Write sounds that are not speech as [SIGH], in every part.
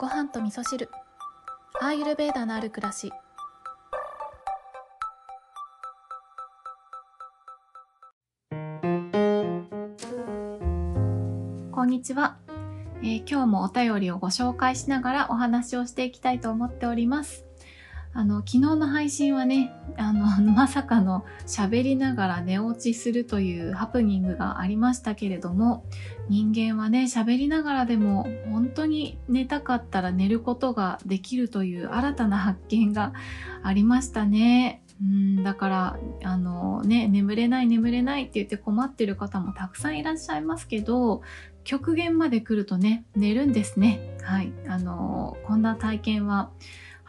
ご飯と味噌汁。アーユルベーダのある暮らし。こんにちは、えー今日もお便りをご紹介しながらお話をしていきたいと思っております。あの昨日の配信はねあの [LAUGHS] まさかの喋りながら寝落ちするというハプニングがありましたけれども人間はね喋りながらでも本当に寝たかったら寝ることができるという新たな発見がありましたね。うんだからあのね眠れない眠れないって言って困ってる方もたくさんいらっしゃいますけど極限まで来るとね寝るんですね。はいあのこんな体験は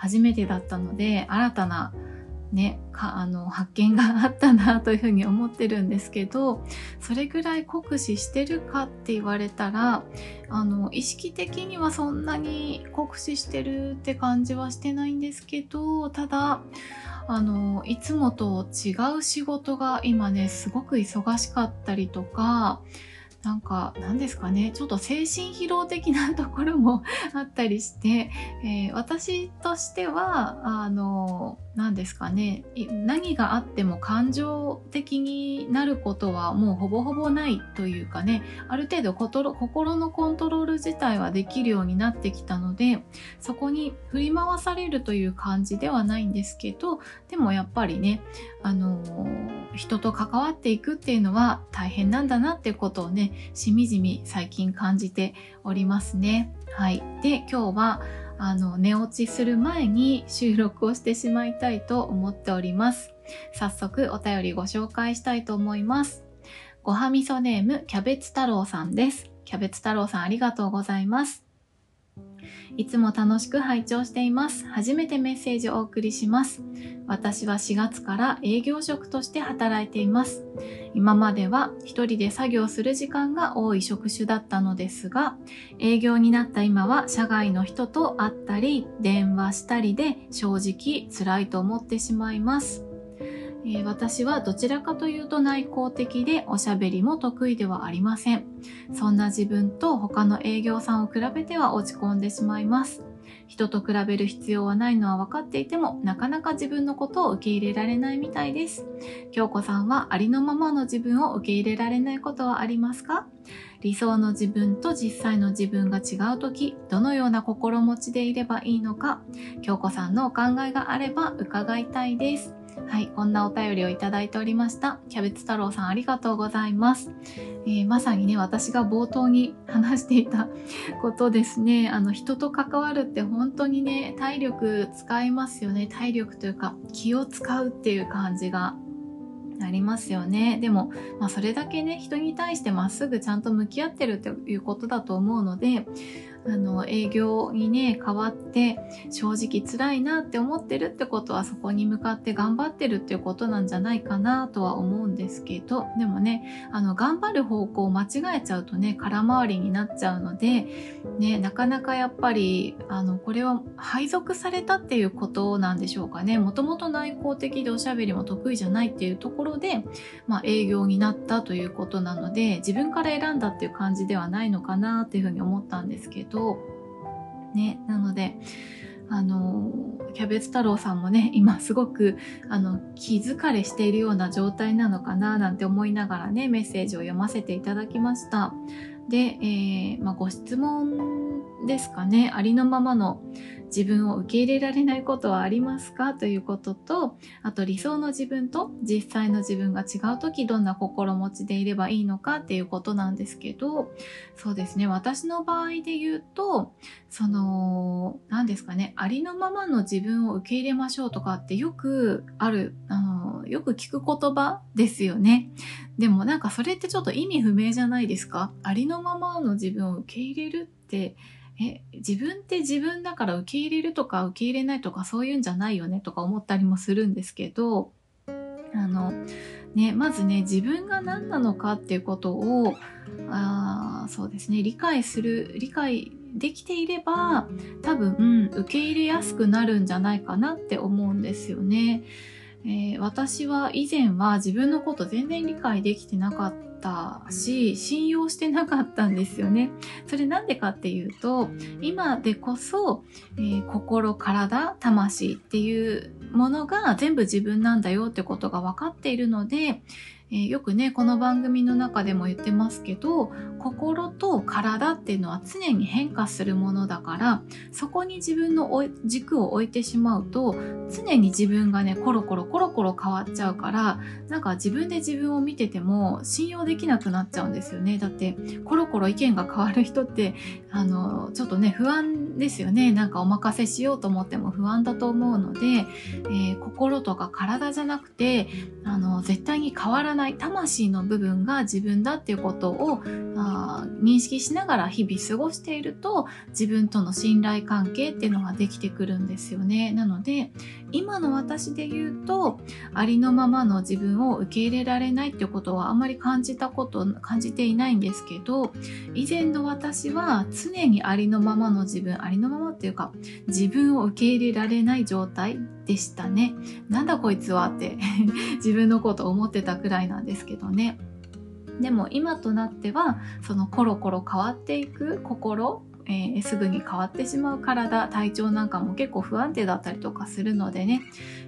初めてだったので新たなね、かあの発見があったなというふうに思ってるんですけどそれぐらい酷使してるかって言われたらあの意識的にはそんなに酷使してるって感じはしてないんですけどただあのいつもと違う仕事が今ねすごく忙しかったりとかなんか何ですかね。ちょっと精神疲労的なところもあったりして、えー私としてはあの何ですかね何があっても感情的になることはもうほぼほぼないというかねある程度心のコントロール自体はできるようになってきたのでそこに振り回されるという感じではないんですけどでもやっぱりねあの人と関わっていくっていうのは大変なんだなっていうことをねしみじみ最近感じておりますね。はい。で、今日はあの寝落ちする前に収録をしてしまいたいと思っております。早速お便りご紹介したいと思います。ごはみそネームキャベツ太郎さんです。キャベツ太郎さんありがとうございます。いつも楽しく拝聴しています。初めてメッセージをお送りします。私は4月から営業職として働いています。今までは一人で作業する時間が多い職種だったのですが、営業になった今は社外の人と会ったり、電話したりで正直辛いと思ってしまいます。えー私はどちらかというと内向的でおしゃべりも得意ではありません。そんな自分と他の営業さんを比べては落ち込んでしまいます。人と比べる必要はないのは分かっていても、なかなか自分のことを受け入れられないみたいです。京子さんはありのままの自分を受け入れられないことはありますか？理想の自分と実際の自分が違う時どのような心持ちでいればいいのか？京子さんのお考えがあれば伺いたいですはいこんなお便りをいただいておりました。キャベツ太郎さんありがとうございます、えーまさにね私が冒頭に話していた [LAUGHS] ことですね。あの人と関わるって本当にね体力使いますよね。体力というか気を使うっていう感じがありますよね。でも、まあ、それだけね人に対してまっすぐちゃんと向き合ってるということだと思うのであの営業にね変わって正直辛いなって思ってるってことはそこに向かって頑張ってるっていうことなんじゃないかなとは思うんですけどでもねあの頑張る方向を間違えちゃうとね空回りになっちゃうのでねなかなかやっぱりあのこれは配属されたっていうことなんでしょうかね。もともと内向的でおしゃべりも得意じゃないっていうところで、まあ、営業になったということなので自分から選んだっていう感じではないのかなっていうふうに思ったんですけどねなのであのキャベツ太郎さんもね今すごくあの気疲れしているような状態なのかななんて思いながらねメッセージを読ませていただきました。で、えーまあ、ご質問ですかねありのままの自分を受け入れられないことはありますか？ということとあと理想の自分と実際の自分が違う時どんな心持ちでいればいいのか？っていうことなんですけどそうですね。私の場合で言うとその何ですかね？ありのままの自分を受け入れましょうとかってよくあるあのよく聞く言葉ですよね。でもなんかそれってちょっと意味不明じゃないですか？ありのままの自分を受け入れるってえ自分って自分だから受け入れるとか受け入れないとかそういうんじゃないよねとか思ったりもするんですけどあのねまずね自分が何なのかっていうことをあそうですね理解する理解できていれば多分、受け入れやすくなるんじゃないかなって思うんですよね。えー、私は以前は自分のこと全然理解できてなかったし信用してなかったんですよね。それなんでかっていうと今でこそ、えー、心体魂っていうものが全部自分なんだよってことが分かっているのでえー、よくねこの番組の中でも言ってますけど心と体っていうのは常に変化するものだからそこに自分の軸を置いてしまうと常に自分がねコロコロコロコロ変わっちゃうからなんか自分で自分を見てても信用できなくなっちゃうんですよね。だってコロコロ意見が変わる人ってあのちょっとね不安ですよね。なんかお任せしようと思っても不安だと思うので、えー、心とか体じゃなくてあの絶対に変わらないない魂の部分が自分だっていうことをあ認識しながら日々過ごしていると自分との信頼関係っていうのができてくるんですよね。なので今の私で言うとありのままの自分を受け入れられないってことはあまり感じたこと感じていないんですけど以前の私は常にありのままの自分ありのままっていうか自分を受け入れられない状態でしたね。なんだこいつはって [LAUGHS] 自分のこと思ってたくらいなんですけどね。でも今となってはそのコロコロ変わっていく心えー、すぐに変わってしまう体体調なんかも結構不安定だったりとかするのでね、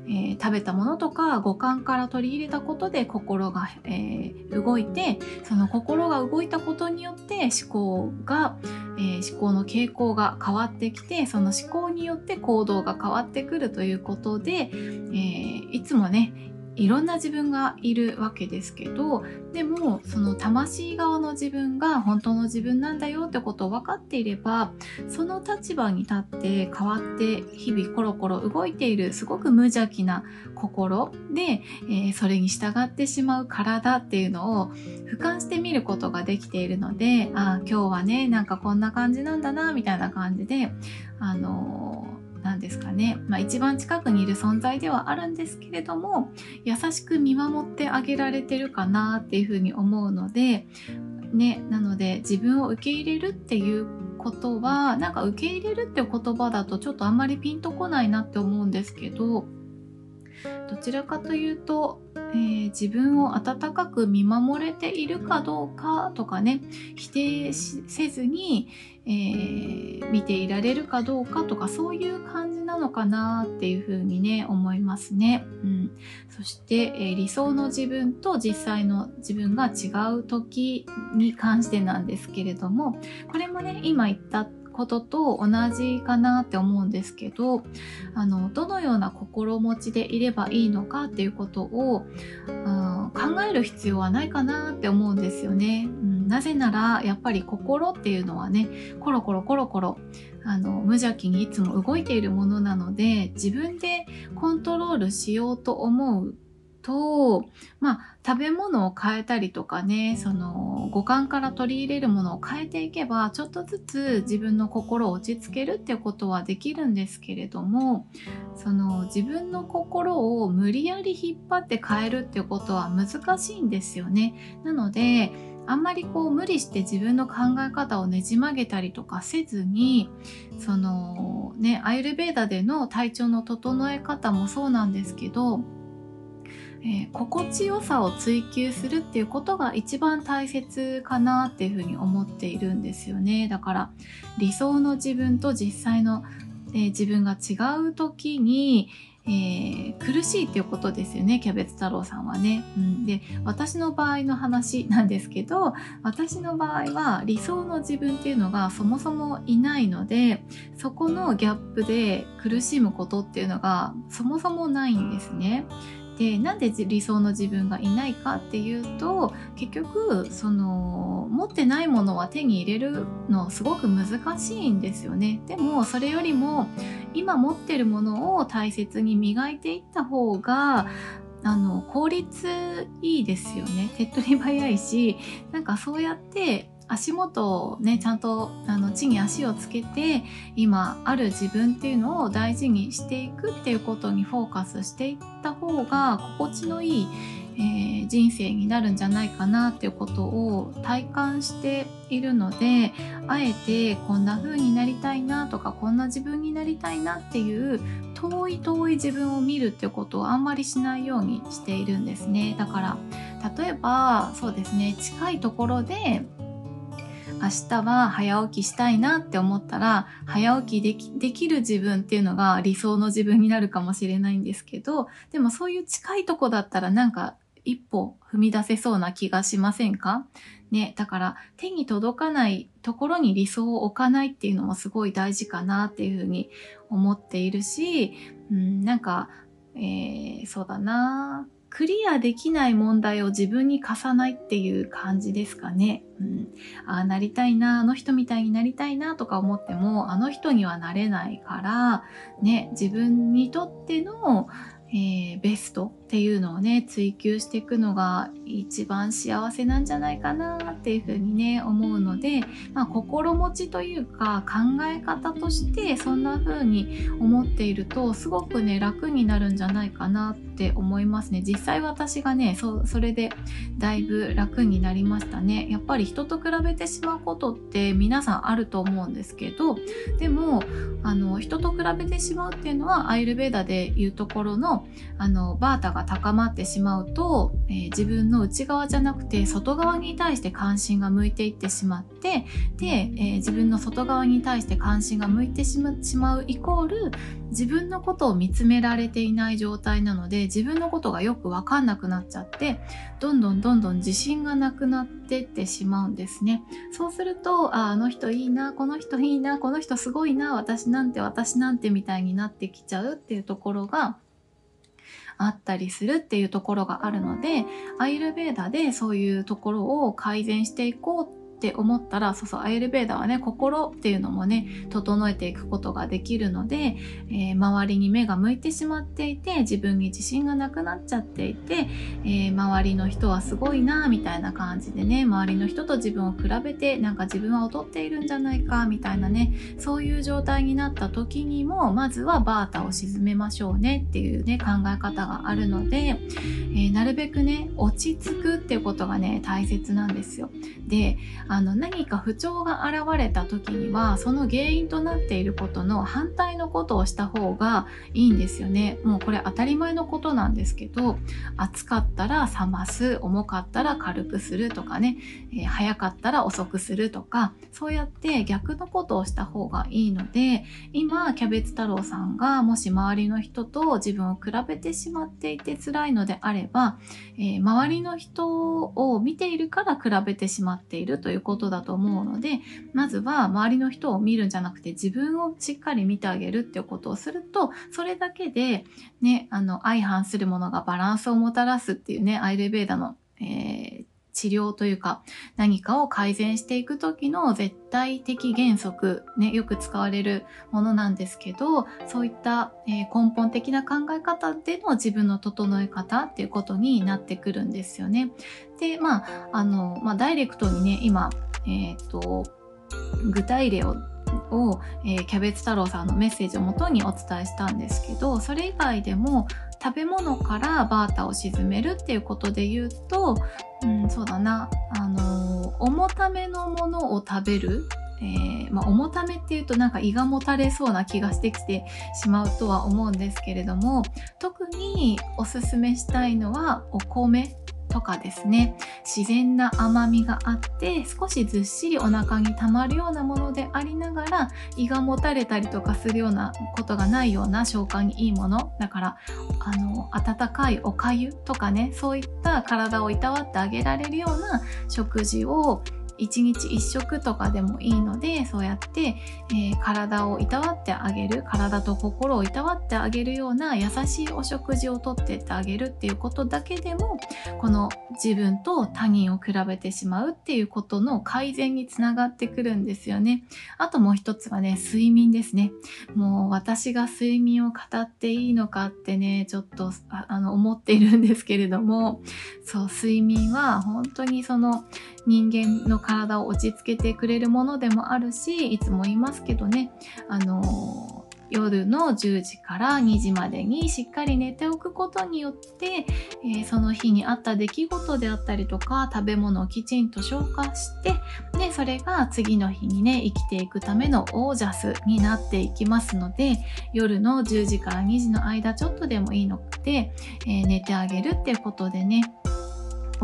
えー、食べたものとか五感から取り入れたことで心が、えー、動いてその心が動いたことによって思考が、え思考の傾向が変わってきてその思考によって行動が変わってくるということで、えいつもねいろんな自分がいるわけですけどでもその魂側の自分が本当の自分なんだよってことを分かっていればその立場に立って変わって日々コロコロ動いているすごく無邪気な心で、えー、それに従ってしまう体っていうのを俯瞰してみることができているのでああ今日はねなんかこんな感じなんだなみたいな感じであのー何ですかね、まあ、一番近くにいる存在ではあるんですけれども優しく見守ってあげられてるかなっていうふうに思うので、ね、なので自分を受け入れるっていうことはなんか受け入れるっていう言葉だとちょっとあんまりピンとこないなって思うんですけどどちらかというと、えー、自分を温かく見守れているかどうかとかね否定せずに、えー、見ていられるかどうかとかそういう感じなのかなっていうふうにね思いますね。うん、そして、えー、理想の自分と実際の自分が違う時に関してなんですけれどもこれもね今言ったことと同じかなって思うんですけどあのどのような心持ちでいればいいのかっていうことを、うん、考える必要はないかなって思うんですよね。うん、なぜならやっぱり心っていうのはねコロコロコロコロあの無邪気にいつも動いているものなので自分でコントロールしようと思うと、まあ、食べ物を変えたりとかね、その五感から取り入れるものを変えていけば、ちょっとずつ自分の心を落ち着けるってことはできるんですけれども、その自分の心を無理やり引っ張って変えるってことは難しいんですよね。なので、あんまりこう無理して自分の考え方をねじ曲げたりとかせずにそのねアイルベーダでの体調の整え方もそうなんですけどえー、心地よさを追求するっていうことが一番大切かなっていうふうに思っているんですよね。だから理想の自分と実際の、えー、自分が違う時に、えー、苦しいっていうことですよね。キャベツ太郎さんはね、うん、で私の場合の話なんですけど私の場合は理想の自分っていうのがそもそもいないのでそこのギャップで苦しむことっていうのがそもそもないんですね。でなんで理想の自分がいないかっていうと結局その持ってないものは手に入れるのすごく難しいんですよね。でもそれよりも今持ってるものを大切に磨いていった方があの効率いいですよね。手っ取り早いしなんかそうやって足元をねちゃんとあの地に足をつけて今ある自分っていうのを大事にしていくっていうことにフォーカスしていった方が心地のいい、えー、人生になるんじゃないかなっていうことを体感しているのであえてこんな風になりたいなとかこんな自分になりたいなっていう遠い遠い自分を見るってことをあんまりしないようにしているんですね。だから例えばそうですね近いところで明日は早起きしたいなって思ったら早起きできできる自分っていうのが理想の自分になるかもしれないんですけどでもそういう近いとこだったらなんか一歩踏み出せそうな気がしませんか？ね、だから手に届かないところに理想を置かないっていうのもすごい大事かなっていうふうに思っているし、うん、なんか、えー、そうだな。クリアできない問題を自分に課さないっていう感じですかね。うん、ああなりたいな、あの人みたいになりたいなとか思っても、あの人にはなれないから、ね、自分にとっての、えー、ベストっていうのをね追求していくのが一番幸せなんじゃないかなっていうふうにね思うので、まあ、心持ちというか考え方としてそんな風に思っているとすごくね楽になるんじゃないかなってって思いますね。実際私がねそそれでだいぶ楽になりましたね。やっぱり人と比べてしまうことって皆さんあると思うんですけどでもあの人と比べてしまうっていうのはアイルベーダでいうところのあのバータが高まってしまうと、えー、自分の内側じゃなくて外側に対して関心が向いていってしまってで、えー、自分の外側に対して関心が向いてしまうイコール自分のことを見つめられていない状態なので自分のことがよく分かんなくなっちゃってどんどんどんどん自信がなくなってってしまうんですね。そうするとああの人いいなこの人いいなこの人すごいな私なんて私なんてみたいになってきちゃうっていうところがあったりするっていうところがあるのでアイルベーダでそういうところを改善していこうってって思ったらそうそうアイルベーダはね心っていうのもね整えていくことができるので、えー、周りに目が向いてしまっていて自分に自信がなくなっちゃっていて、えー、周りの人はすごいなみたいな感じでね周りの人と自分を比べてなんか自分は劣っているんじゃないかみたいなねそういう状態になった時にもまずはバータを沈めましょうねっていうね考え方があるので、えー、なるべくね落ち着くっていうことがね大切なんですよ。であの何か不調が現れた時にはその原因となっていることの反対のことをした方がいいんですよね。もうこれ当たり前のことなんですけど暑かったら冷ます重かったら軽くするとかね、えー、早かったら遅くするとかそうやって逆のことをした方がいいので今キャベツ太郎さんがもし周りの人と自分を比べてしまっていて辛いのであれば、えー、周りの人を見ているから比べてしまっているということだと思うのでまずは周りの人を見るんじゃなくて自分をしっかり見てあげるっていうことをするとそれだけでねあの相反するものがバランスをもたらすっていうねアイルベーダの、えー、治療というか何かを改善していく時の絶対的原則、ね、よく使われるものなんですけどそういった、根本的な考え方での自分の整え方っていうことになってくるんですよね。でまああの、まあ、ダイレクトにね今、えっ、ー、と具体例をを、えー、キャベツ太郎さんのメッセージをもとにお伝えしたんですけどそれ以外でも食べ物からバータを沈めるっていうことで言うと、うん、そうだな、あのー、重ためのものを食べるえー、まあ、重ためっていうとなんか胃がもたれそうな気がしてきてしまうとは思うんですけれども特におすすめしたいのはお米。とかですね。自然な甘みがあって少しずっしりお腹にたまるようなものでありながら胃がもたれたりとかするようなことがないような消化にいいもの。だからあの温かいおかゆとかねそういった体をいたわってあげられるような食事を1日1食とかでもいいのでそうやって、えー、体をいたわってあげる体と心をいたわってあげるような優しいお食事をとってってあげるっていうことだけでもこの自分と他人を比べてしまうっていうことの改善につながってくるんですよね。あともう一つはね睡眠ですね。もう私が睡眠を語っていいのかってねちょっとあの思っているんですけれどもそう睡眠は本当にその人間の体を落ち着けてくれるものでもあるしいつも言いますけどねあの夜の10時から2時までにしっかり寝ておくことによって、えー、その日にあった出来事であったりとか食べ物をきちんと消化してでそれが次の日にね生きていくためのオージャスになっていきますので夜の10時から2時の間ちょっとでもいいので、えー、寝てあげるっていうことでね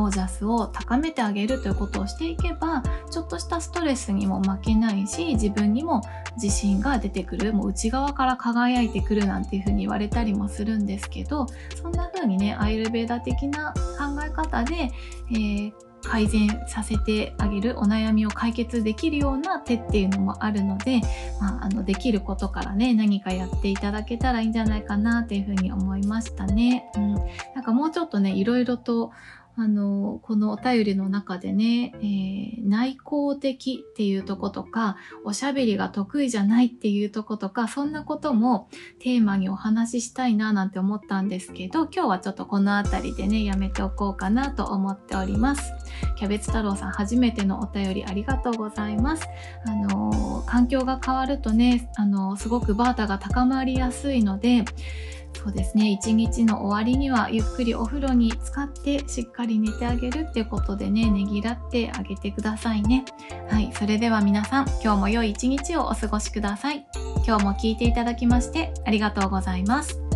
オージャスを高めてあげるということをしていけばちょっとしたストレスにも負けないし自分にも自信が出てくるもう内側から輝いてくるなんていうふうに言われたりもするんですけどそんな風にねアイルベーダ的な考え方で、えー改善させてあげるお悩みを解決できるような手っていうのもあるので、まあ、あのできることからね何かやっていただけたらいいんじゃないかなっていうふうに思いましたね。うん、なんかもうちょっとねいろいろとあの、このお便りの中でね、えー、内向的っていうとことか、おしゃべりが得意じゃないっていうとことか、そんなこともテーマにお話ししたいななんて思ったんですけど、今日はちょっとこの辺りでね、やめておこうかなと思っております。キャベツ太郎さん、初めてのお便りありがとうございます。あの、環境が変わるとね、あの、すごくバータが高まりやすいので、そうですね。一日の終わりにはゆっくりお風呂に浸かってしっかり寝てあげるっていうことでねねぎらってあげてくださいね。はい。それでは皆さん今日も良い一日をお過ごしください。今日も聴いていただきましてありがとうございます。